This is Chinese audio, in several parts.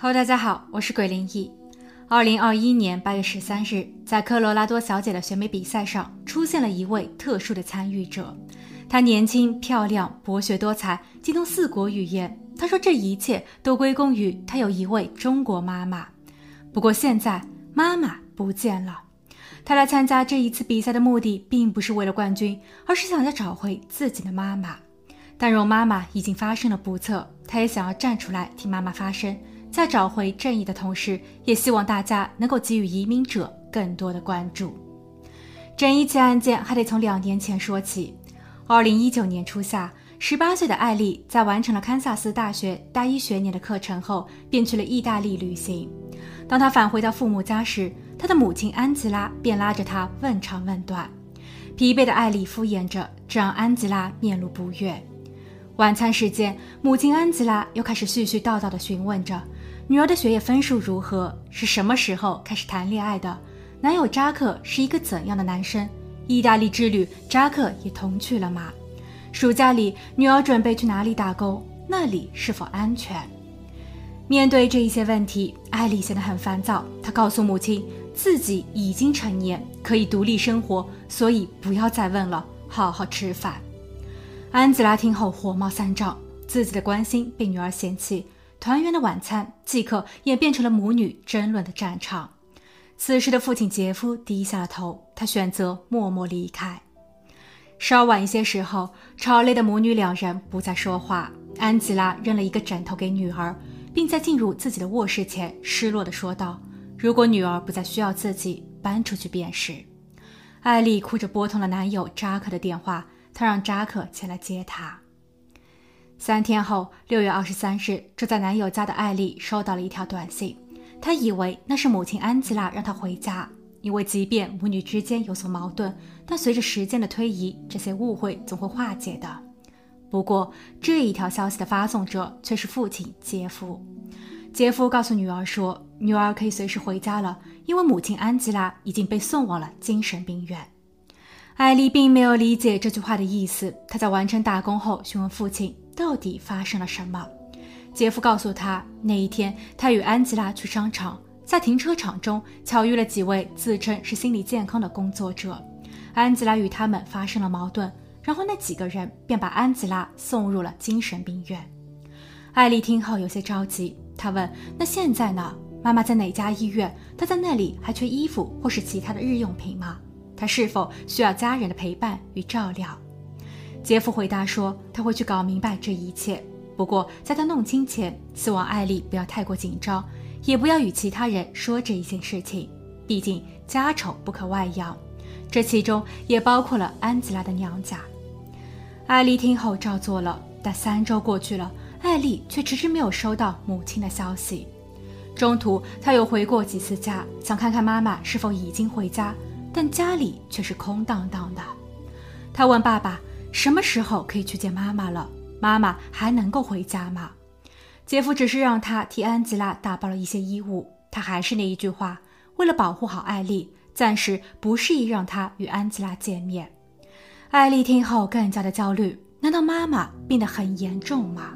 Hello，大家好，我是鬼灵异。二零二一年八月十三日，在科罗拉多小姐的选美比赛上，出现了一位特殊的参与者。她年轻、漂亮、博学多才，精通四国语言。她说这一切都归功于她有一位中国妈妈。不过现在妈妈不见了。她来参加这一次比赛的目的，并不是为了冠军，而是想要找回自己的妈妈。但若妈妈已经发生了不测，她也想要站出来替妈妈发声。在找回正义的同时，也希望大家能够给予移民者更多的关注。整一起案件还得从两年前说起。二零一九年初夏，十八岁的艾丽在完成了堪萨斯大学大一学年的课程后，便去了意大利旅行。当她返回到父母家时，她的母亲安吉拉便拉着她问长问短。疲惫的艾丽敷衍着，这让安吉拉面露不悦。晚餐时间，母亲安吉拉又开始絮絮叨叨地询问着。女儿的学业分数如何？是什么时候开始谈恋爱的？男友扎克是一个怎样的男生？意大利之旅，扎克也同去了吗？暑假里，女儿准备去哪里打工？那里是否安全？面对这一些问题，艾丽显得很烦躁。她告诉母亲，自己已经成年，可以独立生活，所以不要再问了，好好吃饭。安吉拉听后火冒三丈，自己的关心被女儿嫌弃。团圆的晚餐即刻演变成了母女争论的战场。此时的父亲杰夫低下了头，他选择默默离开。稍晚一些时候，吵累的母女两人不再说话。安吉拉扔了一个枕头给女儿，并在进入自己的卧室前失落地说道：“如果女儿不再需要自己，搬出去便是。”艾丽哭着拨通了男友扎克的电话，她让扎克前来接她。三天后，六月二十三日，住在男友家的艾丽收到了一条短信。她以为那是母亲安吉拉让她回家，因为即便母女之间有所矛盾，但随着时间的推移，这些误会总会化解的。不过，这一条消息的发送者却是父亲杰夫。杰夫告诉女儿说，女儿可以随时回家了，因为母亲安吉拉已经被送往了精神病院。艾丽并没有理解这句话的意思，她在完成打工后询问父亲。到底发生了什么？杰夫告诉他，那一天他与安吉拉去商场，在停车场中巧遇了几位自称是心理健康的工作者。安吉拉与他们发生了矛盾，然后那几个人便把安吉拉送入了精神病院。艾丽听后有些着急，她问：“那现在呢？妈妈在哪家医院？她在那里还缺衣服或是其他的日用品吗？她是否需要家人的陪伴与照料？”杰夫回答说：“他会去搞明白这一切。不过，在他弄清前，希望艾丽不要太过紧张，也不要与其他人说这一件事情。毕竟家丑不可外扬，这其中也包括了安吉拉的娘家。”艾丽听后照做了。但三周过去了，艾丽却迟迟没有收到母亲的消息。中途，她又回过几次家，想看看妈妈是否已经回家，但家里却是空荡荡的。她问爸爸。什么时候可以去见妈妈了？妈妈还能够回家吗？杰夫只是让他替安吉拉打包了一些衣物。他还是那一句话，为了保护好艾丽，暂时不适宜让她与安吉拉见面。艾丽听后更加的焦虑，难道妈妈病得很严重吗？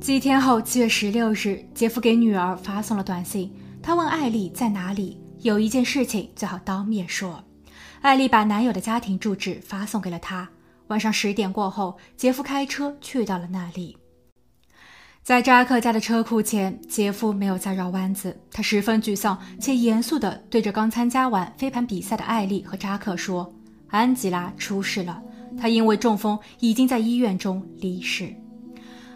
几天后，七月十六日，杰夫给女儿发送了短信，他问艾丽在哪里，有一件事情最好当面说。艾丽把男友的家庭住址发送给了他。晚上十点过后，杰夫开车去到了那里。在扎克家的车库前，杰夫没有再绕弯子，他十分沮丧且严肃地对着刚参加完飞盘比赛的艾丽和扎克说：“安吉拉出事了，她因为中风已经在医院中离世。”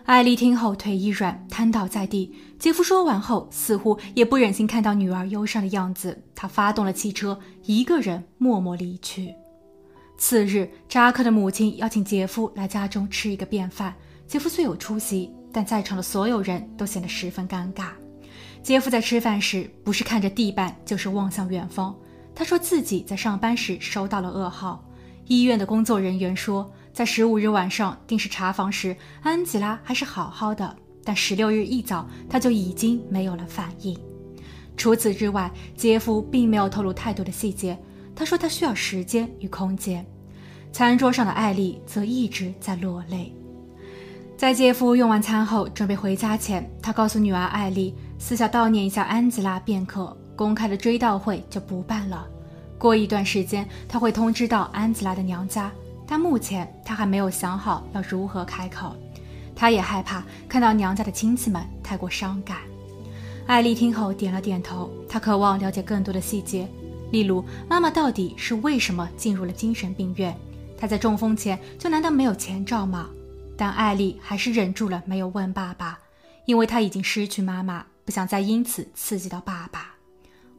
艾丽听后腿一软，瘫倒在地。杰夫说完后，似乎也不忍心看到女儿忧伤的样子，他发动了汽车，一个人默默离去。次日，扎克的母亲邀请杰夫来家中吃一个便饭。杰夫虽有出席，但在场的所有人都显得十分尴尬。杰夫在吃饭时，不是看着地板，就是望向远方。他说自己在上班时收到了噩耗。医院的工作人员说，在十五日晚上定时查房时，安吉拉还是好好的，但十六日一早，他就已经没有了反应。除此之外，杰夫并没有透露太多的细节。他说他需要时间与空间。餐桌上的艾丽则一直在落泪。在杰夫用完餐后准备回家前，他告诉女儿艾丽，私下悼念一下安吉拉便可，公开的追悼会就不办了。过一段时间，他会通知到安吉拉的娘家，但目前他还没有想好要如何开口。他也害怕看到娘家的亲戚们太过伤感。艾丽听后点了点头，她渴望了解更多的细节，例如妈妈到底是为什么进入了精神病院？她在中风前就难道没有前兆吗？但艾丽还是忍住了没有问爸爸，因为她已经失去妈妈。不想再因此刺激到爸爸，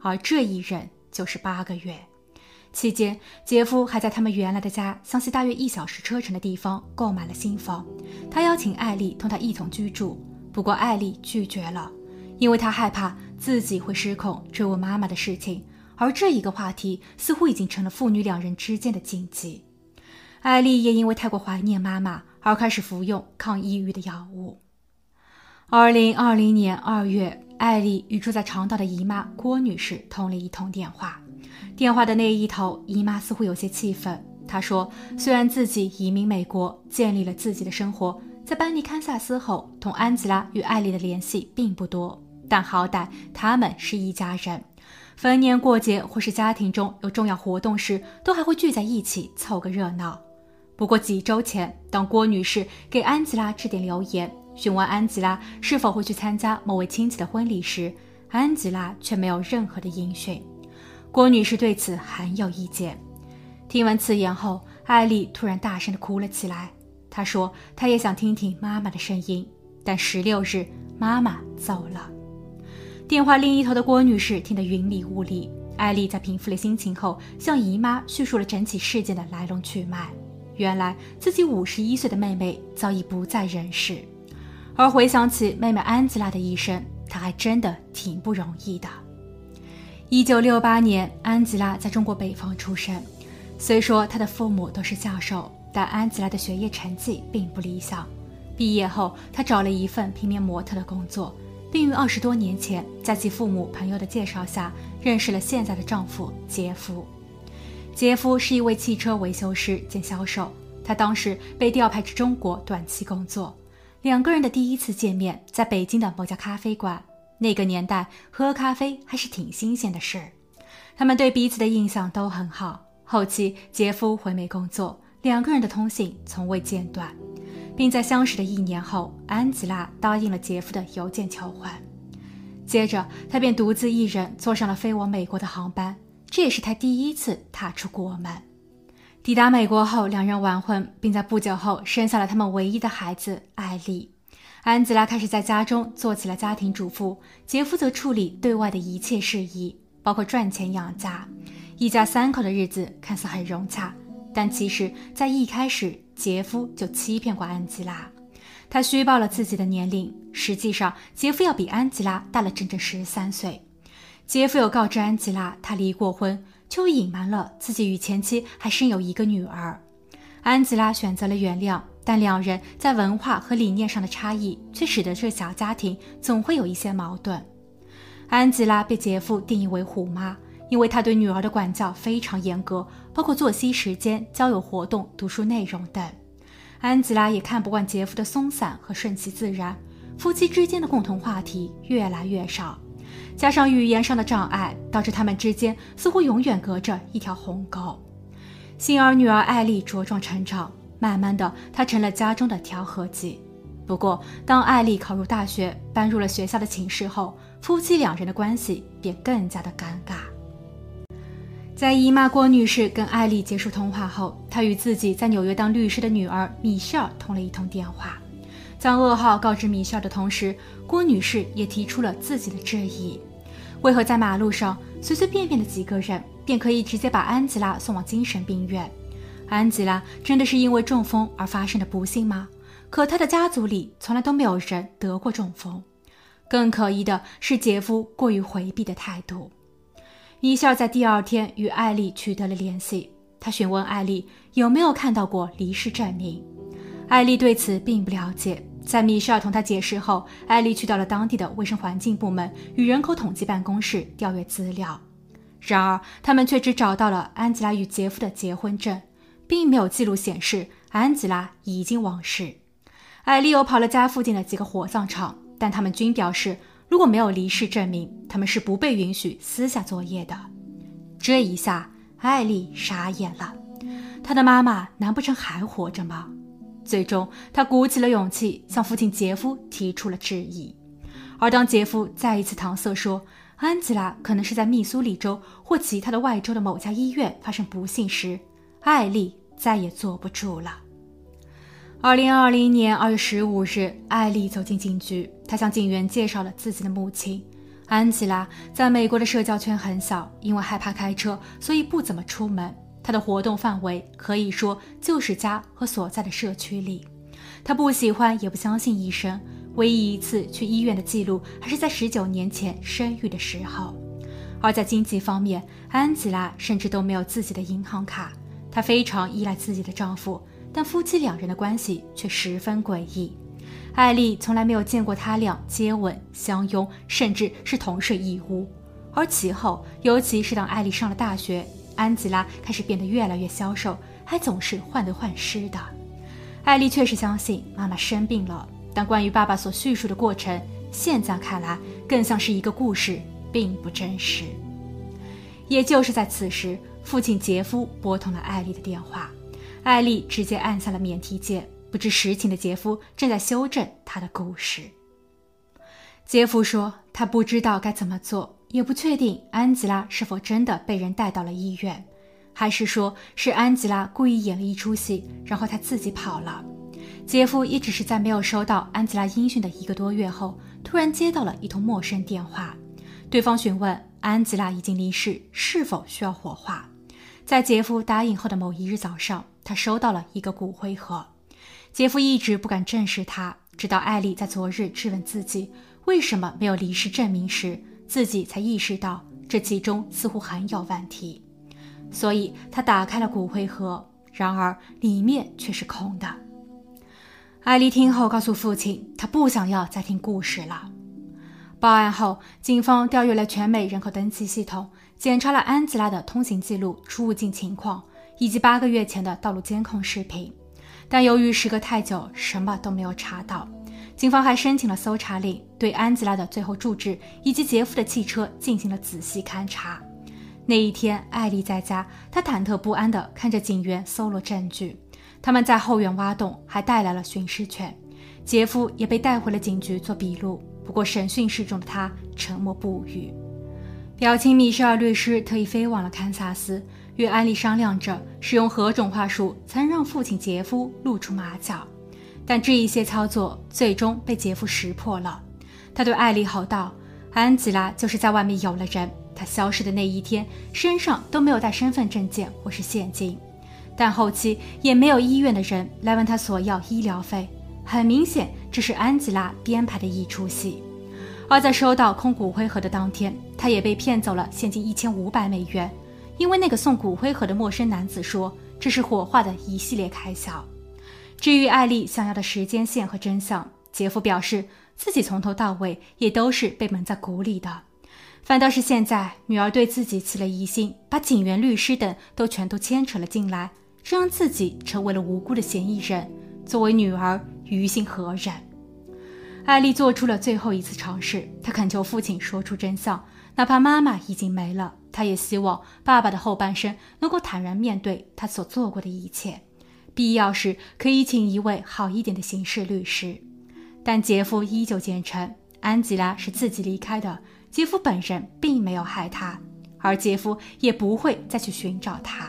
而这一忍就是八个月。期间，杰夫还在他们原来的家相距大约一小时车程的地方购买了新房。他邀请艾丽同他一同居住，不过艾丽拒绝了，因为她害怕自己会失控追问妈妈的事情，而这一个话题似乎已经成了父女两人之间的禁忌。艾丽也因为太过怀念妈妈而开始服用抗抑郁的药物。二零二零年二月，艾丽与住在长岛的姨妈郭女士通了一通电话。电话的那一头，姨妈似乎有些气愤。她说：“虽然自己移民美国，建立了自己的生活，在班尼堪萨斯后，同安吉拉与艾丽的联系并不多，但好歹他们是一家人。逢年过节或是家庭中有重要活动时，都还会聚在一起凑个热闹。不过几周前，当郭女士给安吉拉致电留言。”询问安吉拉是否会去参加某位亲戚的婚礼时，安吉拉却没有任何的音讯。郭女士对此很有意见。听闻此言后，艾丽突然大声地哭了起来。她说：“她也想听听妈妈的声音，但十六日妈妈走了。”电话另一头的郭女士听得云里雾里。艾丽在平复了心情后，向姨妈叙述了整起事件的来龙去脉。原来，自己五十一岁的妹妹早已不在人世。而回想起妹妹安吉拉的一生，她还真的挺不容易的。一九六八年，安吉拉在中国北方出生。虽说她的父母都是教授，但安吉拉的学业成绩并不理想。毕业后，她找了一份平面模特的工作，并于二十多年前在其父母朋友的介绍下认识了现在的丈夫杰夫。杰夫是一位汽车维修师兼销售，他当时被调派至中国短期工作。两个人的第一次见面在北京的某家咖啡馆。那个年代喝咖啡还是挺新鲜的事儿。他们对彼此的印象都很好。后期杰夫回美工作，两个人的通信从未间断，并在相识的一年后，安吉拉答应了杰夫的邮件求婚。接着，他便独自一人坐上了飞往美国的航班，这也是他第一次踏出国门。抵达美国后，两人完婚，并在不久后生下了他们唯一的孩子艾丽。安吉拉开始在家中做起了家庭主妇，杰夫则处理对外的一切事宜，包括赚钱养家。一家三口的日子看似很融洽，但其实，在一开始，杰夫就欺骗过安吉拉。他虚报了自己的年龄，实际上杰夫要比安吉拉大了整整十三岁。杰夫有告知安吉拉，他离过婚。却隐瞒了自己与前妻还生有一个女儿。安吉拉选择了原谅，但两人在文化和理念上的差异却使得这小家庭总会有一些矛盾。安吉拉被杰夫定义为“虎妈”，因为他对女儿的管教非常严格，包括作息时间、交友活动、读书内容等。安吉拉也看不惯杰夫的松散和顺其自然，夫妻之间的共同话题越来越少。加上语言上的障碍，导致他们之间似乎永远隔着一条鸿沟。幸而女儿艾丽茁壮成长，慢慢的，她成了家中的调和剂。不过，当艾丽考入大学，搬入了学校的寝室后，夫妻两人的关系便更加的尴尬。在姨妈郭女士跟艾丽结束通话后，她与自己在纽约当律师的女儿米歇尔通了一通电话。将噩耗告知米歇尔的同时，郭女士也提出了自己的质疑：为何在马路上随随便便的几个人便可以直接把安吉拉送往精神病院？安吉拉真的是因为中风而发生的不幸吗？可她的家族里从来都没有人得过中风。更可疑的是杰夫过于回避的态度。米歇尔在第二天与艾丽取得了联系，他询问艾丽有没有看到过离世证明。艾丽对此并不了解。在米歇尔同他解释后，艾丽去到了当地的卫生环境部门与人口统计办公室调阅资料。然而，他们却只找到了安吉拉与杰夫的结婚证，并没有记录显示安吉拉已经往世。艾丽又跑了家附近的几个火葬场，但他们均表示，如果没有离世证明，他们是不被允许私下作业的。这一下，艾丽傻眼了。她的妈妈难不成还活着吗？最终，她鼓起了勇气，向父亲杰夫提出了质疑。而当杰夫再一次搪塞说安吉拉可能是在密苏里州或其他的外州的某家医院发生不幸时，艾丽再也坐不住了。二零二零年二月十五日，艾丽走进警局，她向警员介绍了自己的母亲安吉拉。在美国的社交圈很小，因为害怕开车，所以不怎么出门。她的活动范围可以说就是家和所在的社区里。她不喜欢也不相信医生，唯一一次去医院的记录还是在十九年前生育的时候。而在经济方面，安吉拉甚至都没有自己的银行卡，她非常依赖自己的丈夫。但夫妻两人的关系却十分诡异，艾丽从来没有见过他俩接吻、相拥，甚至是同睡一屋。而其后，尤其是当艾丽上了大学，安吉拉开始变得越来越消瘦，还总是患得患失的。艾丽确实相信妈妈生病了，但关于爸爸所叙述的过程，现在看来更像是一个故事，并不真实。也就是在此时，父亲杰夫拨通了艾丽的电话。艾丽直接按下了免提键，不知实情的杰夫正在修正他的故事。杰夫说：“他不知道该怎么做，也不确定安吉拉是否真的被人带到了医院，还是说是安吉拉故意演了一出戏，然后他自己跑了。”杰夫也只是在没有收到安吉拉音讯的一个多月后，突然接到了一通陌生电话，对方询问安吉拉已经离世，是否需要火化。在杰夫答应后的某一日早上。他收到了一个骨灰盒，杰夫一直不敢正视他，直到艾丽在昨日质问自己为什么没有离世证明时，自己才意识到这其中似乎很有问题。所以他打开了骨灰盒，然而里面却是空的。艾丽听后告诉父亲，她不想要再听故事了。报案后，警方调阅了全美人口登记系统，检查了安吉拉的通行记录、出入境情况。以及八个月前的道路监控视频，但由于时隔太久，什么都没有查到。警方还申请了搜查令，对安吉拉的最后住址以及杰夫的汽车进行了仔细勘查。那一天，艾丽在家，她忐忑不安地看着警员搜罗证据。他们在后院挖洞，还带来了寻尸犬。杰夫也被带回了警局做笔录。不过，审讯室中的他沉默不语。表情米歇尔律师特意飞往了堪萨斯。与安利商量着使用何种话术才能让父亲杰夫露出马脚，但这一些操作最终被杰夫识破了。他对艾丽吼道：“安吉拉就是在外面有了人，她消失的那一天身上都没有带身份证件或是现金，但后期也没有医院的人来问他索要医疗费。很明显，这是安吉拉编排的一出戏。而在收到空骨灰盒的当天，他也被骗走了现金一千五百美元。”因为那个送骨灰盒的陌生男子说这是火化的一系列开销。至于艾丽想要的时间线和真相，杰夫表示自己从头到尾也都是被蒙在鼓里的，反倒是现在女儿对自己起了疑心，把警员、律师等都全都牵扯了进来，这让自己成为了无辜的嫌疑人。作为女儿，于心何忍？艾丽做出了最后一次尝试，她恳求父亲说出真相，哪怕妈妈已经没了。他也希望爸爸的后半生能够坦然面对他所做过的一切，必要时可以请一位好一点的刑事律师。但杰夫依旧坚称安吉拉是自己离开的，杰夫本人并没有害他，而杰夫也不会再去寻找他。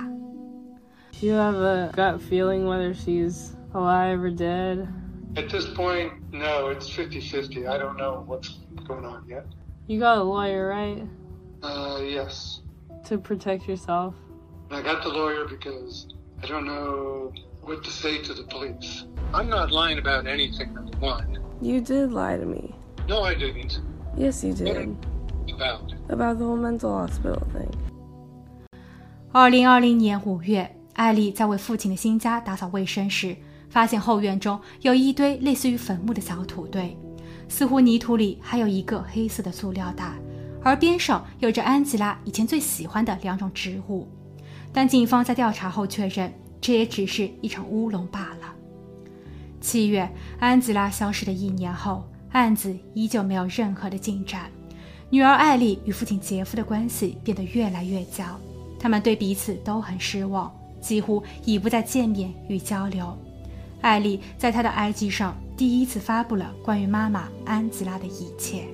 Do you have a gut feeling whether she's alive or dead? At this point, no, it's 50-50. I don't know what's going on yet. You got a lawyer, right? Uh, yes. To protect yourself? I got the lawyer because I don't know what to say to the police. I'm not lying about anything, number one. You did lie to me. No, I didn't. Yes, you did. About? About the whole mental hospital thing. 二零二零年五月，艾丽在为父亲的新家打扫卫生时，发现后院中有一堆类似于坟墓的小土堆，似乎泥土里还有一个黑色的塑料袋。 而边上有着安吉拉以前最喜欢的两种植物，但警方在调查后确认，这也只是一场乌龙罢了。七月，安吉拉消失的一年后，案子依旧没有任何的进展。女儿艾丽与父亲杰夫的关系变得越来越僵，他们对彼此都很失望，几乎已不再见面与交流。艾丽在她的 IG 上第一次发布了关于妈妈安吉拉的一切。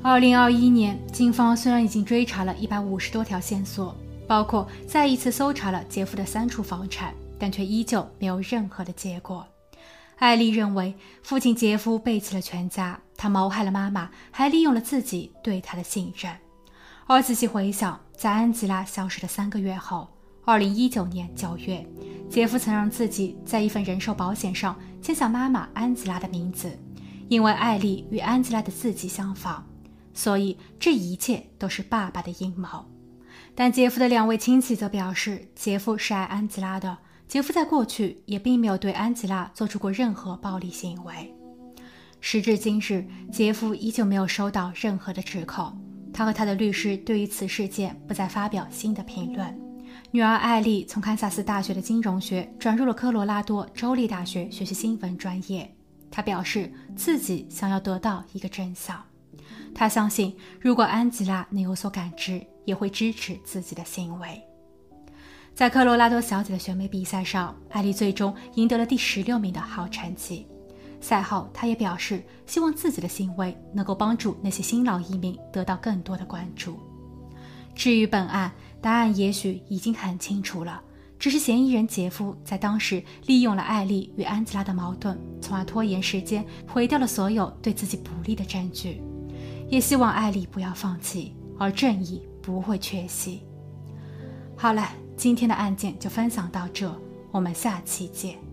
二零二一年，警方虽然已经追查了一百五十多条线索，包括再一次搜查了杰夫的三处房产，但却依旧没有任何的结果。艾丽认为父亲杰夫背弃了全家，他谋害了妈妈，还利用了自己对他的信任。而仔细回想，在安吉拉消失的三个月后，二零一九年九月，杰夫曾让自己在一份人寿保险上签下妈妈安吉拉的名字，因为艾丽与安吉拉的字迹相仿。所以这一切都是爸爸的阴谋，但杰夫的两位亲戚则表示，杰夫是爱安吉拉的。杰夫在过去也并没有对安吉拉做出过任何暴力行为。时至今日，杰夫依旧没有收到任何的指控。他和他的律师对于此事件不再发表新的评论。女儿艾丽从堪萨斯大学的金融学转入了科罗拉多州立大学学习新闻专业。她表示自己想要得到一个真相。他相信，如果安吉拉能有所感知，也会支持自己的行为。在科罗拉多小姐的选美比赛上，艾丽最终赢得了第十六名的好成绩。赛后，她也表示希望自己的行为能够帮助那些新老移民得到更多的关注。至于本案，答案也许已经很清楚了，只是嫌疑人杰夫在当时利用了艾丽与安吉拉的矛盾，从而拖延时间，毁掉了所有对自己不利的证据。也希望艾丽不要放弃，而正义不会缺席。好了，今天的案件就分享到这，我们下期见。